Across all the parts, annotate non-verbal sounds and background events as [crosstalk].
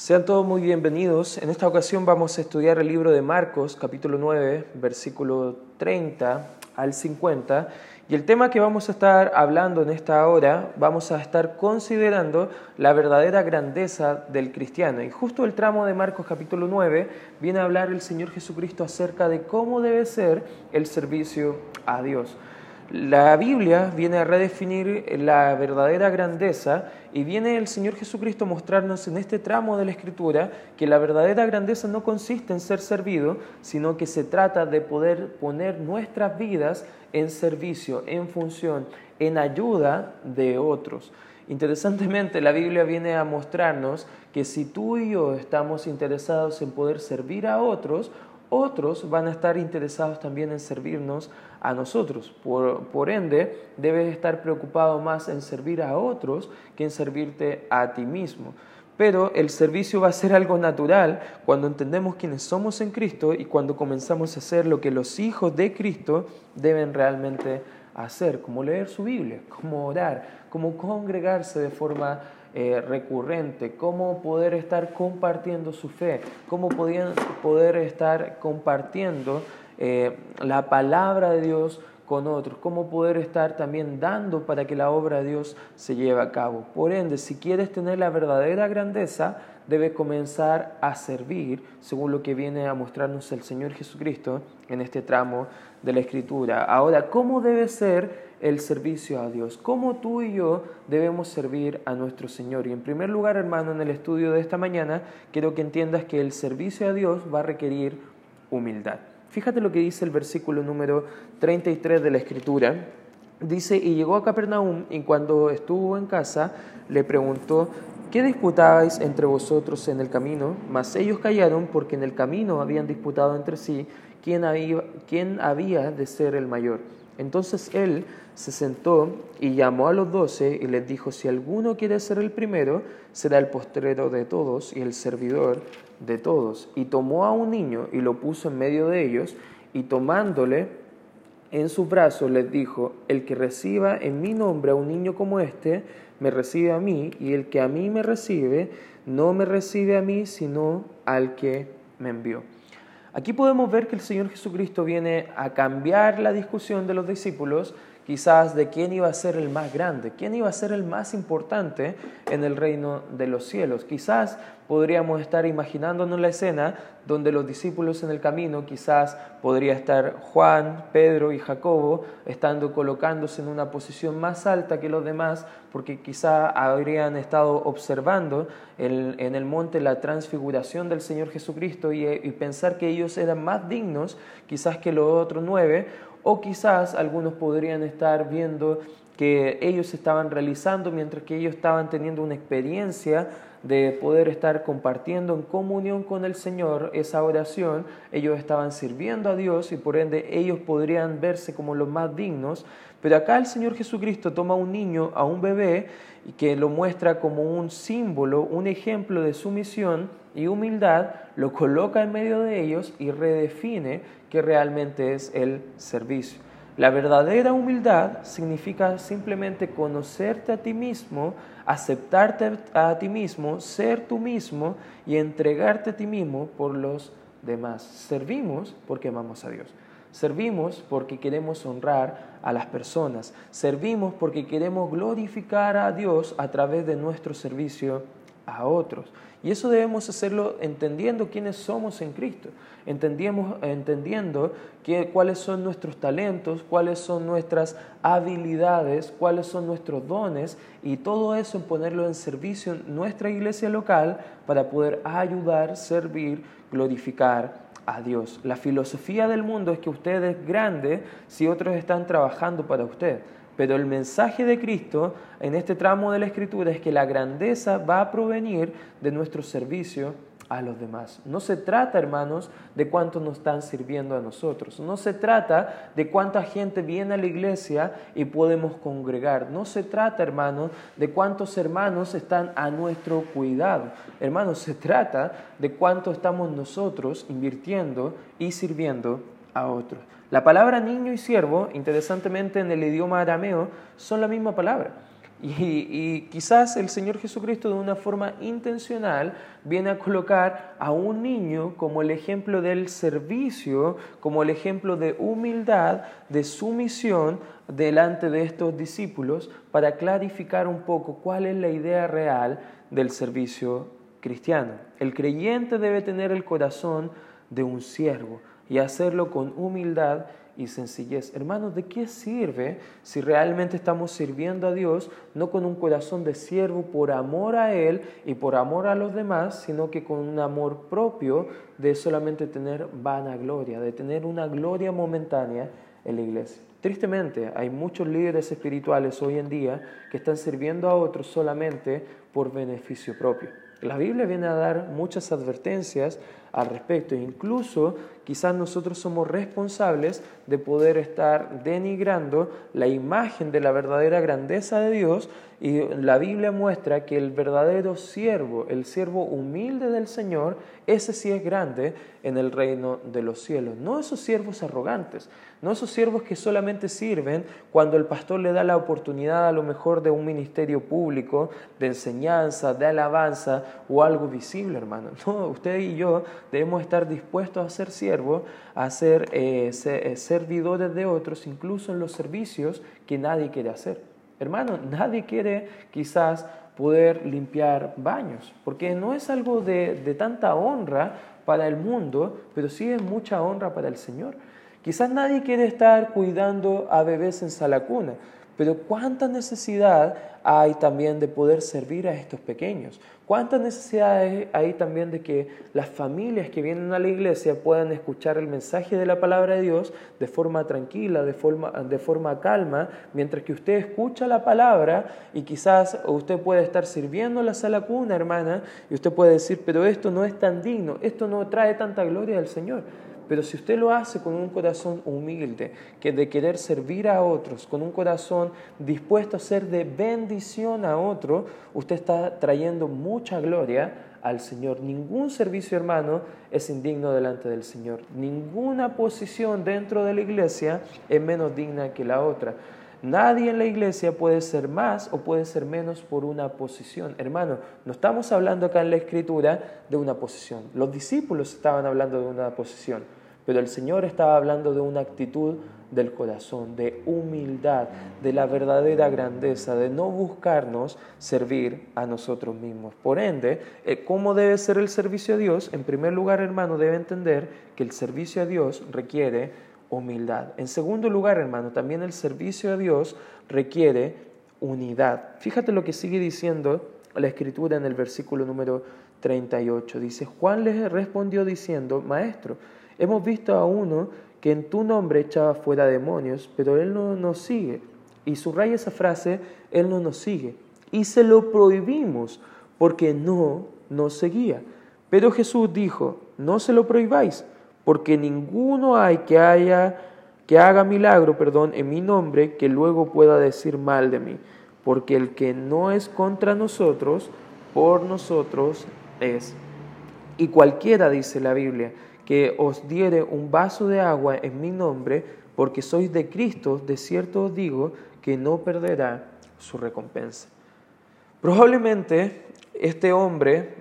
Sean todos muy bienvenidos. En esta ocasión vamos a estudiar el libro de Marcos, capítulo 9, versículo 30 al 50. Y el tema que vamos a estar hablando en esta hora, vamos a estar considerando la verdadera grandeza del cristiano. Y justo el tramo de Marcos capítulo 9 viene a hablar el Señor Jesucristo acerca de cómo debe ser el servicio a Dios. La Biblia viene a redefinir la verdadera grandeza y viene el Señor Jesucristo a mostrarnos en este tramo de la Escritura que la verdadera grandeza no consiste en ser servido, sino que se trata de poder poner nuestras vidas en servicio, en función, en ayuda de otros. Interesantemente, la Biblia viene a mostrarnos que si tú y yo estamos interesados en poder servir a otros, otros van a estar interesados también en servirnos a nosotros. Por, ende, debes estar preocupado más en servir a otros que en servirte a ti mismo. Pero el servicio va a ser algo natural cuando entendemos quiénes somos en Cristo y cuando comenzamos a hacer lo que los hijos de Cristo deben realmente hacer, como leer su Biblia, como orar, como congregarse de forma eh, recurrente, cómo poder estar compartiendo su fe, cómo poder estar compartiendo eh, la palabra de Dios con otros, cómo poder estar también dando para que la obra de Dios se lleve a cabo. Por ende, si quieres tener la verdadera grandeza, debe comenzar a servir según lo que viene a mostrarnos el Señor Jesucristo en este tramo de la Escritura. Ahora, ¿cómo debe ser el servicio a Dios? ¿Cómo tú y yo debemos servir a nuestro Señor? Y en primer lugar, hermano, en el estudio de esta mañana, quiero que entiendas que el servicio a Dios va a requerir humildad. Fíjate lo que dice el versículo número 33 de la Escritura. Dice, y llegó a Capernaum y cuando estuvo en casa le preguntó, ¿qué disputabais entre vosotros en el camino? Mas ellos callaron porque en el camino habían disputado entre sí quién había, quién había de ser el mayor. Entonces él se sentó y llamó a los doce y les dijo, si alguno quiere ser el primero, será el postrero de todos y el servidor de todos. Y tomó a un niño y lo puso en medio de ellos, y tomándole en sus brazos les dijo, el que reciba en mi nombre a un niño como este, me recibe a mí, y el que a mí me recibe, no me recibe a mí, sino al que me envió. Aquí podemos ver que el Señor Jesucristo viene a cambiar la discusión de los discípulos quizás de quién iba a ser el más grande, quién iba a ser el más importante en el reino de los cielos. Quizás podríamos estar imaginándonos la escena donde los discípulos en el camino, quizás podría estar Juan, Pedro y Jacobo, estando colocándose en una posición más alta que los demás, porque quizá habrían estado observando en el monte la transfiguración del Señor Jesucristo y, y pensar que ellos eran más dignos quizás que los otros nueve, o quizás algunos podrían estar viendo que ellos estaban realizando mientras que ellos estaban teniendo una experiencia de poder estar compartiendo en comunión con el Señor esa oración, ellos estaban sirviendo a Dios y por ende ellos podrían verse como los más dignos, pero acá el Señor Jesucristo toma a un niño, a un bebé, y que lo muestra como un símbolo, un ejemplo de sumisión y humildad, lo coloca en medio de ellos y redefine que realmente es el servicio. La verdadera humildad significa simplemente conocerte a ti mismo, aceptarte a ti mismo, ser tú mismo y entregarte a ti mismo por los demás. Servimos porque amamos a Dios. Servimos porque queremos honrar a las personas. Servimos porque queremos glorificar a Dios a través de nuestro servicio a otros. Y eso debemos hacerlo entendiendo quiénes somos en Cristo, entendiendo cuáles son nuestros talentos, cuáles son nuestras habilidades, cuáles son nuestros dones y todo eso en ponerlo en servicio en nuestra iglesia local para poder ayudar, servir, glorificar a Dios. La filosofía del mundo es que usted es grande si otros están trabajando para usted. Pero el mensaje de Cristo en este tramo de la Escritura es que la grandeza va a provenir de nuestro servicio a los demás. No se trata, hermanos, de cuánto nos están sirviendo a nosotros. No se trata de cuánta gente viene a la iglesia y podemos congregar. No se trata, hermanos, de cuántos hermanos están a nuestro cuidado. Hermanos, se trata de cuánto estamos nosotros invirtiendo y sirviendo a otros. La palabra niño y siervo, interesantemente en el idioma arameo, son la misma palabra. Y, quizás el Señor Jesucristo de una forma intencional viene a colocar a un niño como el ejemplo del servicio, como el ejemplo de humildad, de sumisión delante de estos discípulos para clarificar un poco cuál es la idea real del servicio cristiano. El creyente debe tener el corazón de un siervo y hacerlo con humildad y sencillez. Hermanos, ¿de qué sirve si realmente estamos sirviendo a Dios no con un corazón de siervo por amor a Él y por amor a los demás, sino que con un amor propio de solamente tener vanagloria, de tener una gloria momentánea en la iglesia? Tristemente, hay muchos líderes espirituales hoy en día que están sirviendo a otros solamente por beneficio propio. La Biblia viene a dar muchas advertencias al respecto. Incluso quizás nosotros somos responsables de poder estar denigrando la imagen de la verdadera grandeza de Dios y la Biblia muestra que el verdadero siervo, el siervo humilde del Señor, ese sí es grande en el reino de los cielos. No esos siervos arrogantes, no esos siervos que solamente sirven cuando el pastor le da la oportunidad a lo mejor de un ministerio público, de enseñanza, de alabanza o algo visible, hermano. [laughs] No, usted y yo debemos estar dispuestos a ser siervos, a ser eh, eh, servidores de otros, incluso en los servicios que nadie quiere hacer. Hermano, nadie quiere quizás poder limpiar baños, porque no es algo de, de tanta honra para el mundo, pero sí es mucha honra para el Señor. Quizás nadie quiere estar cuidando a bebés en sala cuna, pero cuánta necesidad hay también de poder servir a estos pequeños. Cuánta necesidad hay también de que las familias que vienen a la iglesia puedan escuchar el mensaje de la palabra de Dios de forma tranquila, de forma, de forma calma, mientras que usted escucha la palabra y quizás usted puede estar sirviendo la sala cuna, hermana, y usted puede decir, pero esto no es tan digno, esto no trae tanta gloria al Señor. Pero si usted lo hace con un corazón humilde, que de querer servir a otros, con un corazón dispuesto a ser de bendición a otro, usted está trayendo mucha gloria al Señor. Ningún servicio hermano es indigno delante del Señor. Ninguna posición dentro de la iglesia es menos digna que la otra. Nadie en la iglesia puede ser más o puede ser menos por una posición. Hermano, no estamos hablando acá en la escritura de una posición. Los discípulos estaban hablando de una posición. Pero el Señor estaba hablando de una actitud del corazón, de humildad, de la verdadera grandeza, de no buscarnos servir a nosotros mismos. Por ende, eh, ¿cómo debe ser el servicio a Dios? En primer lugar, hermano, debe entender que el servicio a Dios requiere humildad. En segundo lugar, hermano, también el servicio a Dios requiere unidad. Fíjate lo que sigue diciendo la escritura en el versículo número 38. Dice, Juan les respondió diciendo, Maestro, Hemos visto a uno que en tu nombre echaba fuera demonios, pero él no nos sigue. Y subraya esa frase, él no nos sigue. Y se lo prohibimos porque no nos seguía. Pero Jesús dijo, no se lo prohibáis, porque ninguno hay que haya que haga milagro, perdón, en mi nombre que luego pueda decir mal de mí, porque el que no es contra nosotros, por nosotros es. Y cualquiera dice la Biblia, que os diere un vaso de agua en mi nombre, porque sois de Cristo, de cierto os digo que no perderá su recompensa. Probablemente este hombre,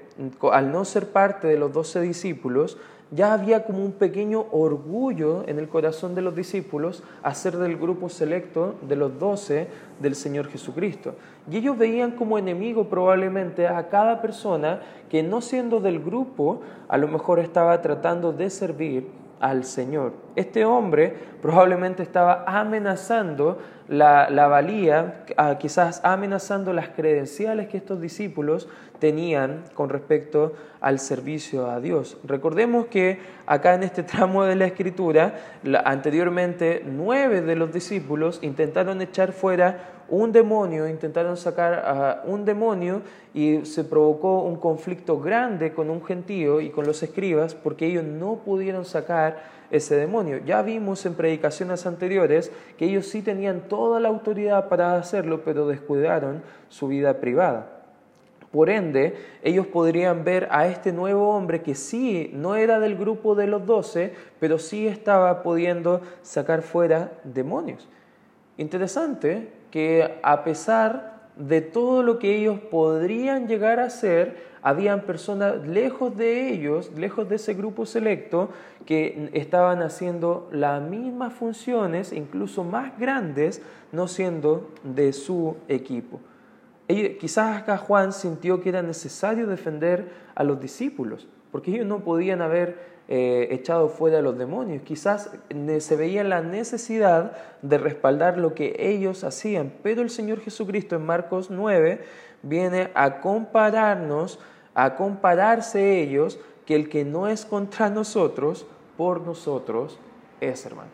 al no ser parte de los doce discípulos, ya había como un pequeño orgullo en el corazón de los discípulos a ser del grupo selecto de los doce del Señor Jesucristo. Y ellos veían como enemigo probablemente a cada persona que no siendo del grupo, a lo mejor estaba tratando de servir al Señor. Este hombre probablemente estaba amenazando la, valía, quizás amenazando las credenciales que estos discípulos tenían con respecto al servicio a Dios. Recordemos que acá en este [laughs] tramo de la escritura, anteriormente nueve de los discípulos intentaron echar fuera un demonio, intentaron sacar a un demonio y se provocó un conflicto grande con un gentío y con los escribas porque ellos no pudieron sacar ese demonio. Ya vimos en predicaciones anteriores que ellos sí tenían toda la autoridad para hacerlo, pero descuidaron su vida privada. Por ende, ellos podrían ver a este nuevo hombre que sí no era del grupo de los doce, pero sí estaba pudiendo sacar fuera demonios. Interesante que a pesar de todo lo que ellos podrían llegar a ser, habían personas lejos de ellos, lejos de ese grupo selecto, que estaban haciendo las mismas funciones, incluso más grandes, no siendo de su equipo. Quizás acá Juan sintió que era necesario defender a los discípulos, porque ellos no podían haber eh, echado fuera a los demonios. Quizás se veía la necesidad de respaldar lo que ellos hacían, pero el Señor Jesucristo en Marcos 9 viene a compararnos, a compararse ellos, que el que no es contra nosotros, por nosotros es hermano.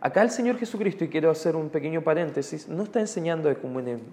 Acá el Señor Jesucristo, y quiero hacer un pequeño paréntesis, no está enseñando ecumenismo,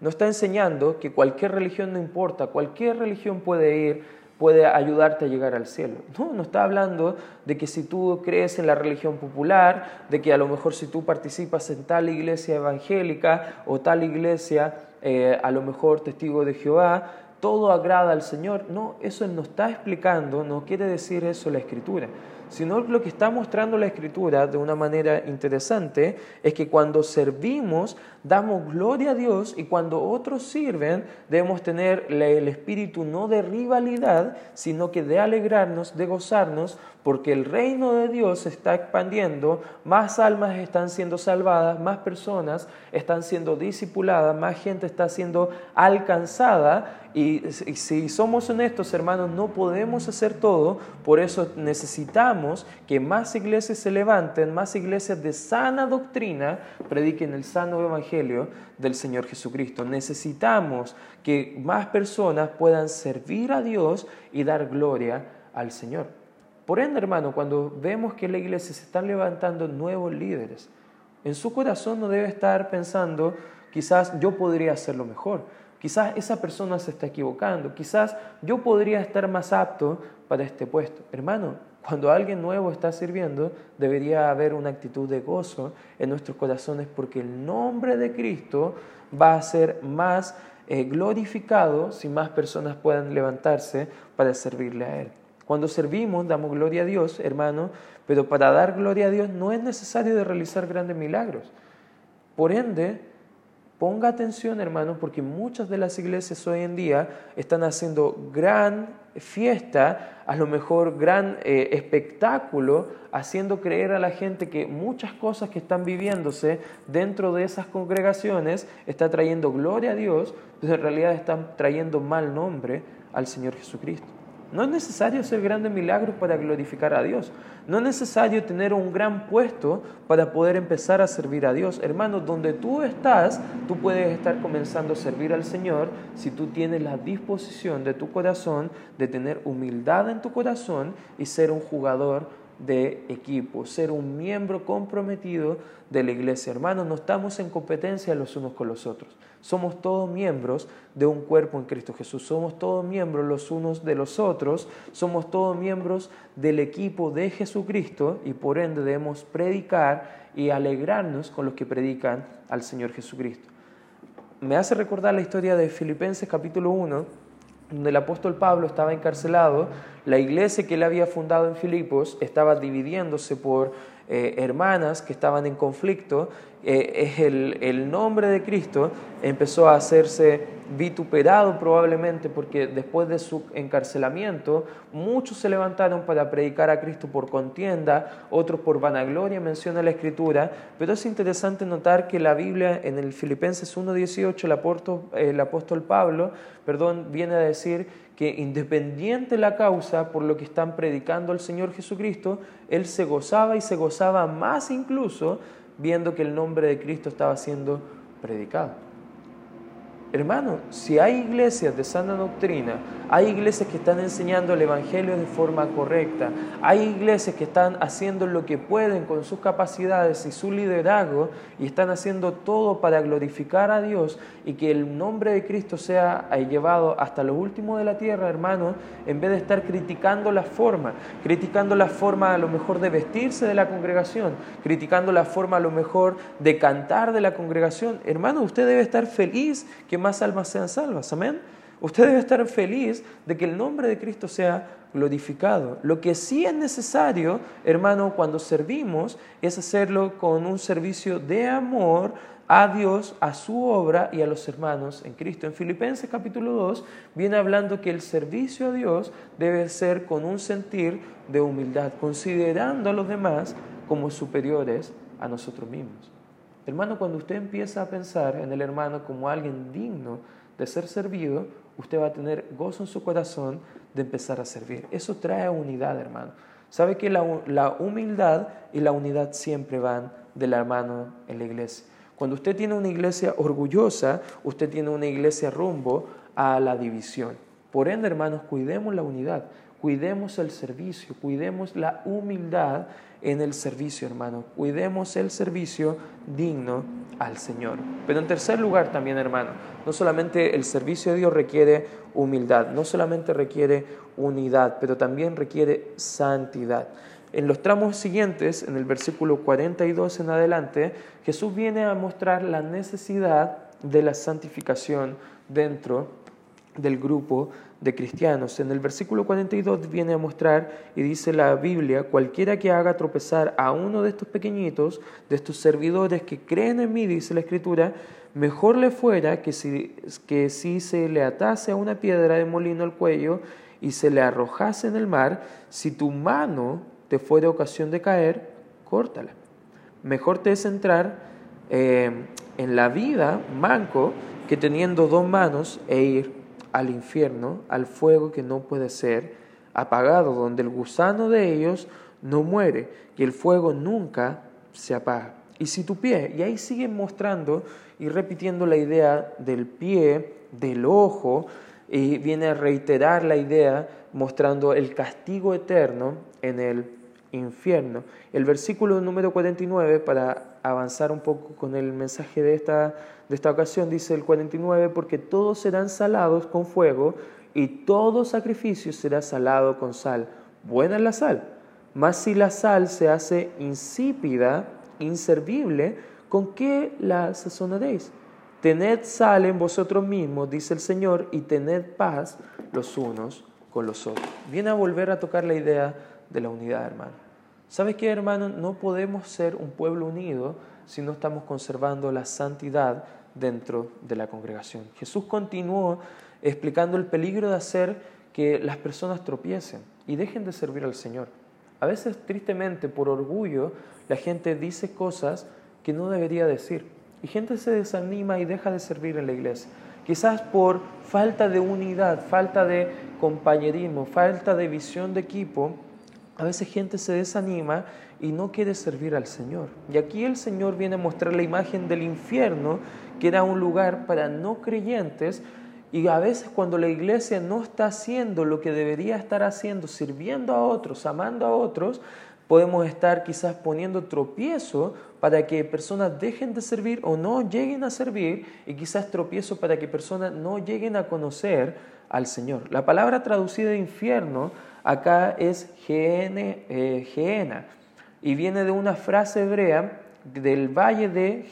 no está enseñando que cualquier religión no importa, cualquier religión puede ir puede ayudarte a llegar al cielo. No, no está hablando de que si tú crees en la religión popular, de que a lo mejor si tú participas en tal iglesia evangélica o tal iglesia, eh, a lo mejor testigo de Jehová, todo agrada al Señor. No, eso no está explicando, no quiere decir eso la Escritura sino lo que está mostrando la Escritura de una manera interesante es que cuando servimos damos gloria a Dios y cuando otros sirven debemos tener el espíritu no de rivalidad, sino que de alegrarnos, de gozarnos, porque el reino de Dios se está expandiendo, más almas están siendo salvadas, más personas están siendo discipuladas, más gente está siendo alcanzada. Y si somos honestos, hermanos, no podemos hacer todo, por eso necesitamos que más iglesias se levanten, más iglesias de sana doctrina prediquen el sano evangelio del Señor Jesucristo. Necesitamos que más personas puedan servir a Dios y dar gloria al Señor. Por ende, hermano, cuando vemos que la iglesia se están levantando nuevos líderes, en su corazón no debe estar pensando, quizás yo podría hacerlo mejor Quizás esa persona se está equivocando, quizás yo podría estar más apto para este puesto. Hermano, cuando alguien nuevo está sirviendo, debería haber una actitud de gozo en nuestros corazones porque el nombre de Cristo va a ser más eh, glorificado si más personas puedan levantarse para servirle a Él. Cuando servimos, damos gloria a Dios, hermano, pero para dar gloria a Dios no es necesario de realizar grandes milagros. Por ende, Ponga atención, hermano, porque muchas de las iglesias hoy en día están haciendo gran fiesta, a lo mejor gran eh, espectáculo, haciendo creer a la gente que muchas cosas que están viviéndose dentro de esas congregaciones está trayendo gloria a Dios, pero en realidad están trayendo mal nombre al Señor Jesucristo. No es necesario hacer grandes milagros para glorificar a Dios. No es necesario tener un gran puesto para poder empezar a servir a Dios. Hermano, donde tú estás, tú puedes estar comenzando a servir al Señor si tú tienes la disposición de tu corazón de tener humildad en tu corazón y ser un jugador de equipo, ser un miembro comprometido de la iglesia. Hermanos, no estamos en competencia los unos con los otros. Somos todos miembros de un cuerpo en Cristo Jesús. Somos todos miembros los unos de los otros. Somos todos miembros del equipo de Jesucristo y por ende debemos predicar y alegrarnos con los que predican al Señor Jesucristo. Me hace recordar la historia de Filipenses capítulo 1 donde el apóstol Pablo estaba encarcelado, la iglesia que él había fundado en Filipos estaba dividiéndose por eh, hermanas que estaban en conflicto, eh, el, el nombre de Cristo empezó a hacerse vituperado probablemente porque después de su encarcelamiento muchos se levantaron para predicar a Cristo por contienda, otros por vanagloria, menciona la Escritura, pero es interesante notar que la Biblia en el Filipenses 1.18 el el apóstol Pablo perdón, viene a decir que independiente la causa por lo que están predicando al Señor Jesucristo, él se gozaba y se gozaba más incluso viendo que el nombre de Cristo estaba siendo predicado. Hermano, si hay iglesias de sana doctrina, hay iglesias que están enseñando el Evangelio de forma correcta, hay iglesias que están haciendo lo que pueden con sus capacidades y su liderazgo y están haciendo todo para glorificar a Dios y que el nombre de Cristo sea llevado hasta lo último de la tierra, hermano, en vez de estar criticando la forma, criticando la forma a lo mejor de vestirse de la congregación, criticando la forma a lo mejor de cantar de la congregación, hermano, usted debe estar feliz que más almas sean salvas. Amén. Usted debe estar feliz de que el nombre de Cristo sea glorificado. Lo que sí es necesario, hermano, cuando servimos, es hacerlo con un servicio de amor, a Dios, a su obra y a los hermanos en Cristo. En Filipenses capítulo 2 viene hablando que el servicio a Dios debe ser con un sentir de humildad, considerando a los demás como superiores a nosotros mismos. Hermano, cuando usted empieza a pensar en el hermano como alguien digno de ser servido, usted va a tener gozo en su corazón de empezar a servir. Eso trae unidad, hermano. Sabe que la, la humildad y la unidad siempre van de la mano en la iglesia. Cuando usted tiene una iglesia orgullosa, usted tiene una iglesia rumbo a la división. Por ende, hermanos, cuidemos la unidad, cuidemos el servicio, cuidemos la humildad en el servicio, hermano. Cuidemos el servicio digno al Señor. Pero en tercer lugar también, hermano, no solamente el servicio de Dios requiere humildad, no solamente requiere unidad, pero también requiere santidad. En los tramos siguientes, en el versículo 42 en adelante, Jesús viene a mostrar la necesidad de la santificación dentro del grupo de cristianos. En el versículo 42 viene a mostrar y dice la Biblia, cualquiera que haga tropezar a uno de estos pequeñitos, de estos servidores que creen en mí, dice la Escritura, mejor le fuera que si, que si se le atase a una piedra de molino al cuello y se le arrojase en el mar, si tu mano te fuera ocasión de caer, córtala. Mejor te es entrar eh, en la vida manco que teniendo dos manos e ir al infierno, al fuego que no puede ser apagado, donde el gusano de ellos no muere y el fuego nunca se apaga. Y si tu pie, y ahí sigue mostrando y repitiendo la idea del pie, del ojo, y viene a reiterar la idea mostrando el castigo eterno en el infierno. El versículo número 49, para avanzar un poco con el mensaje de esta, de esta ocasión, dice el 49, porque todos serán salados con fuego y todo sacrificio será salado con sal. Buena es la sal, mas si la sal se hace insípida, inservible, ¿con qué la sazonaréis? Tened sal en vosotros mismos, dice el Señor, y tened paz los unos con los otros. Viene a volver a tocar la idea de la unidad, hermano. ¿Sabes qué, hermano? No podemos ser un pueblo unido si no estamos conservando la santidad dentro de la congregación. Jesús continuó explicando el peligro de hacer que las personas tropiecen y dejen de servir al Señor. A veces, tristemente, por orgullo, la gente dice cosas que no debería decir. Y gente se desanima y deja de servir en la iglesia. Quizás por falta de unidad, falta de compañerismo, falta de visión de equipo, a veces gente se desanima y no quiere servir al Señor. Y aquí el Señor viene a mostrar la imagen del infierno, que era un lugar para no creyentes, y a veces cuando la iglesia no está haciendo lo que debería estar haciendo, sirviendo a otros, amando a otros, podemos estar quizás poniendo tropiezo para que personas dejen de servir o no lleguen a servir y quizás tropiezo para que personas no lleguen a conocer al Señor. La palabra traducida de infierno acá es Geena y viene de una frase hebrea del valle de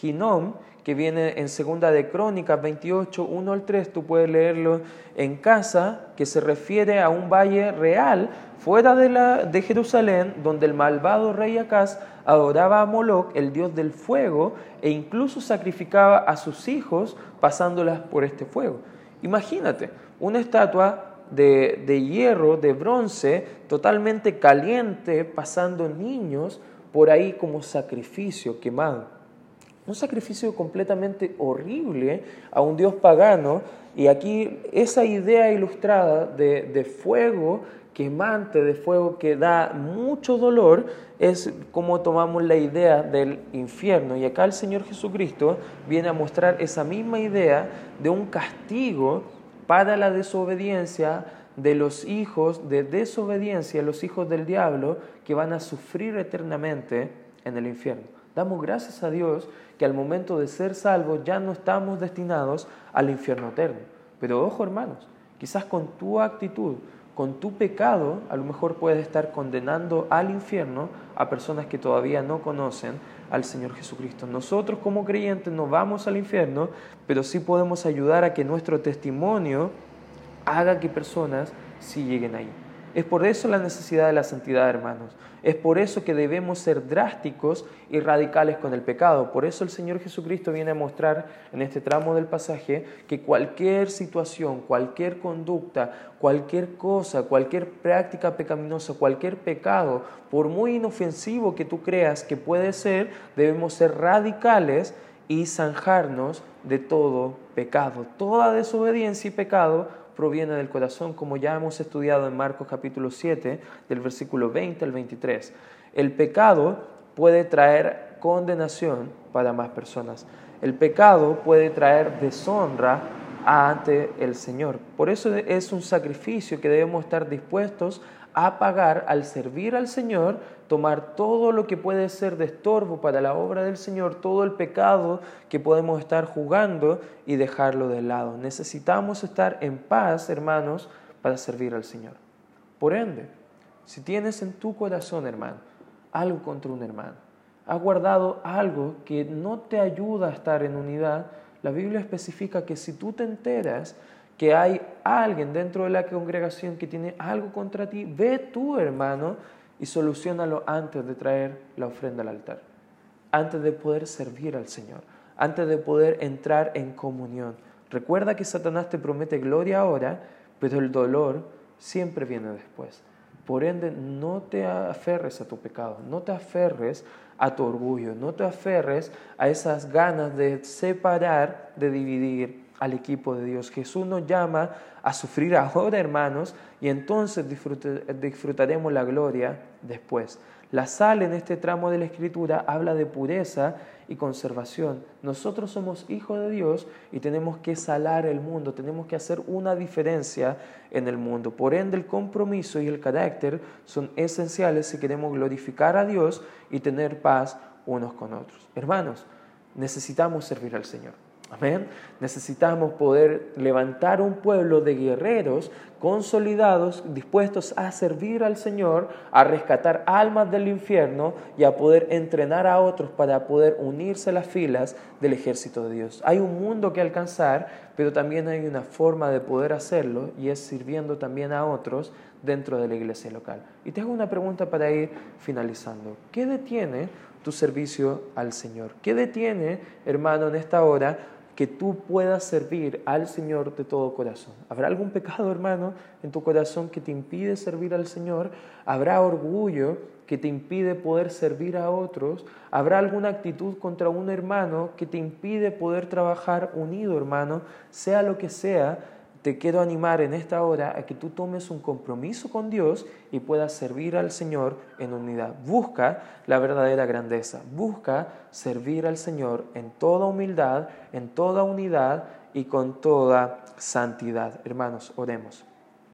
Gehinom que viene en segunda de Crónicas 28, 1 al 3, tú puedes leerlo en casa, que se refiere a un valle real fuera de, la, de Jerusalén, donde el malvado rey Acaz adoraba a Moloch, el dios del fuego, e incluso sacrificaba a sus hijos pasándolas por este fuego. Imagínate, una estatua de, hierro, de bronce, totalmente caliente, pasando niños por ahí como sacrificio quemado. Un sacrificio completamente horrible a un dios pagano. Y aquí esa idea ilustrada de, de fuego quemante, de fuego que da mucho dolor, es como tomamos la idea del infierno. Y acá el Señor Jesucristo viene a mostrar esa misma idea de un castigo para la desobediencia de los hijos de desobediencia, los hijos del diablo, que van a sufrir eternamente en el infierno. Damos gracias a Dios que al momento de ser salvos ya no estamos destinados al infierno eterno. Pero ojo hermanos, quizás con tu actitud, con tu pecado, a lo mejor puedes estar condenando al infierno a personas que todavía no conocen al Señor Jesucristo. Nosotros como creyentes no vamos al infierno, pero sí podemos ayudar a que nuestro testimonio haga que personas sí lleguen ahí. Es por eso la necesidad de la santidad, hermanos. Es por eso que debemos ser drásticos y radicales con el pecado. Por eso el Señor Jesucristo viene a mostrar en este tramo del pasaje que cualquier situación, cualquier conducta, cualquier cosa, cualquier práctica pecaminosa, cualquier pecado, por muy inofensivo que tú creas que puede ser, debemos ser radicales y zanjarnos de todo pecado. Toda desobediencia y pecado proviene del corazón, como ya hemos estudiado en Marcos capítulo 7, del versículo 20 al 23. El pecado puede traer condenación para más personas. El pecado puede traer deshonra ante el Señor. Por eso es un sacrificio que debemos estar dispuestos a pagar al servir al Señor, tomar todo lo que puede ser de estorbo para la obra del Señor, todo el pecado que podemos estar jugando y dejarlo de lado. Necesitamos estar en paz, hermanos, para servir al Señor. Por ende, si tienes en tu corazón, hermano, algo contra un hermano, has guardado algo que no te ayuda a estar en unidad, la Biblia especifica que si tú te enteras que hay alguien dentro de la congregación que tiene algo contra ti, ve tú, hermano, y solucionalo antes de traer la ofrenda al altar, antes de poder servir al Señor, antes de poder entrar en comunión. Recuerda que Satanás te promete gloria ahora, pero el dolor siempre viene después. Por ende, no te aferres a tu pecado, no te aferres a tu orgullo, no te aferres a esas ganas de separar, de dividir, al equipo de Dios. Jesús nos llama a sufrir ahora, hermanos, y entonces disfrutaremos la gloria después. La sal en este tramo de la Escritura habla de pureza y conservación. Nosotros somos hijos de Dios y tenemos que salar el mundo, tenemos que hacer una diferencia en el mundo. Por ende, el compromiso y el carácter son esenciales si queremos glorificar a Dios y tener paz unos con otros. Hermanos, necesitamos servir al Señor. Amén. Necesitamos poder levantar un pueblo de guerreros consolidados, dispuestos a servir al Señor, a rescatar almas del infierno y a poder entrenar a otros para poder unirse a las filas del ejército de Dios. Hay un mundo que alcanzar, pero también hay una forma de poder hacerlo y es sirviendo también a otros dentro de la iglesia local. Y te hago una pregunta para ir finalizando. ¿Qué detiene tu servicio al Señor? ¿Qué detiene, hermano, en esta hora? Que tú puedas servir al Señor de todo corazón. ¿Habrá algún pecado, hermano, en tu corazón que te impide servir al Señor? ¿Habrá orgullo que te impide poder servir a otros? ¿Habrá alguna actitud contra un hermano que te impide poder trabajar unido, hermano? Sea lo que sea, te quiero animar en esta hora a que tú tomes un compromiso con Dios y puedas servir al Señor en unidad. Busca la verdadera grandeza, busca servir al Señor en toda humildad, en toda unidad y con toda santidad. Hermanos, oremos.